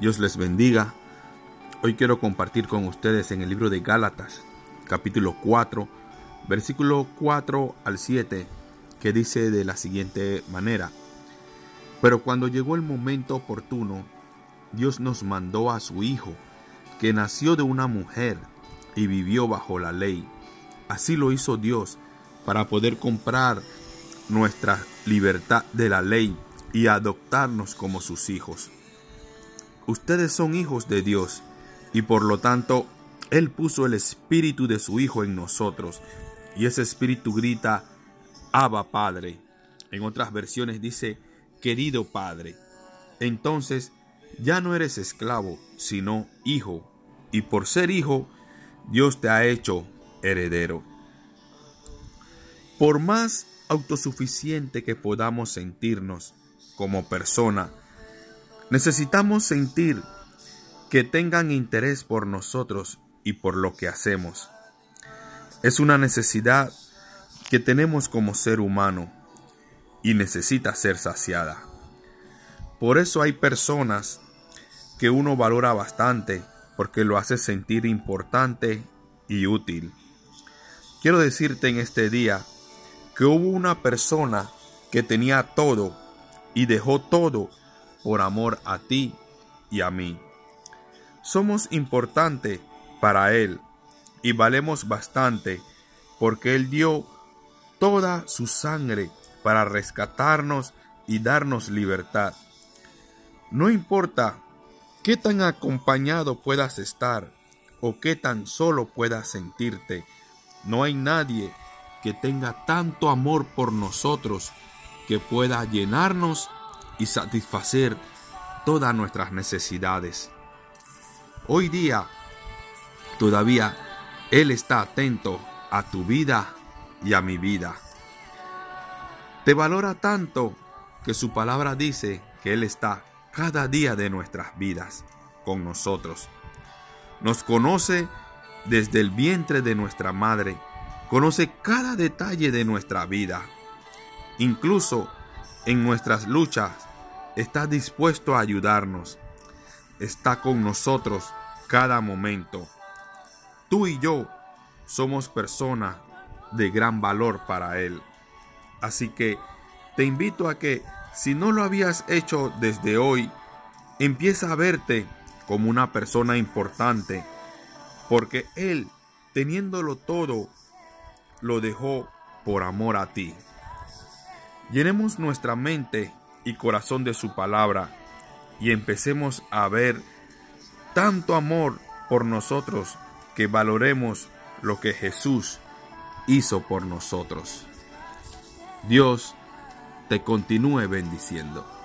Dios les bendiga. Hoy quiero compartir con ustedes en el libro de Gálatas, capítulo 4, versículo 4 al 7, que dice de la siguiente manera. Pero cuando llegó el momento oportuno, Dios nos mandó a su Hijo, que nació de una mujer y vivió bajo la ley. Así lo hizo Dios para poder comprar nuestra libertad de la ley y adoptarnos como sus hijos. Ustedes son hijos de Dios y por lo tanto Él puso el espíritu de su Hijo en nosotros y ese espíritu grita, Abba Padre. En otras versiones dice, querido Padre. Entonces ya no eres esclavo, sino hijo, y por ser hijo, Dios te ha hecho heredero. Por más autosuficiente que podamos sentirnos como persona, Necesitamos sentir que tengan interés por nosotros y por lo que hacemos. Es una necesidad que tenemos como ser humano y necesita ser saciada. Por eso hay personas que uno valora bastante porque lo hace sentir importante y útil. Quiero decirte en este día que hubo una persona que tenía todo y dejó todo por amor a ti y a mí. Somos importantes para Él y valemos bastante porque Él dio toda su sangre para rescatarnos y darnos libertad. No importa qué tan acompañado puedas estar o qué tan solo puedas sentirte, no hay nadie que tenga tanto amor por nosotros que pueda llenarnos y satisfacer todas nuestras necesidades. Hoy día, todavía, Él está atento a tu vida y a mi vida. Te valora tanto que su palabra dice que Él está cada día de nuestras vidas con nosotros. Nos conoce desde el vientre de nuestra madre, conoce cada detalle de nuestra vida. Incluso en nuestras luchas está dispuesto a ayudarnos, está con nosotros cada momento. Tú y yo somos personas de gran valor para Él. Así que te invito a que, si no lo habías hecho desde hoy, empieza a verte como una persona importante, porque Él, teniéndolo todo, lo dejó por amor a ti. Llenemos nuestra mente y corazón de su palabra y empecemos a ver tanto amor por nosotros que valoremos lo que Jesús hizo por nosotros. Dios te continúe bendiciendo.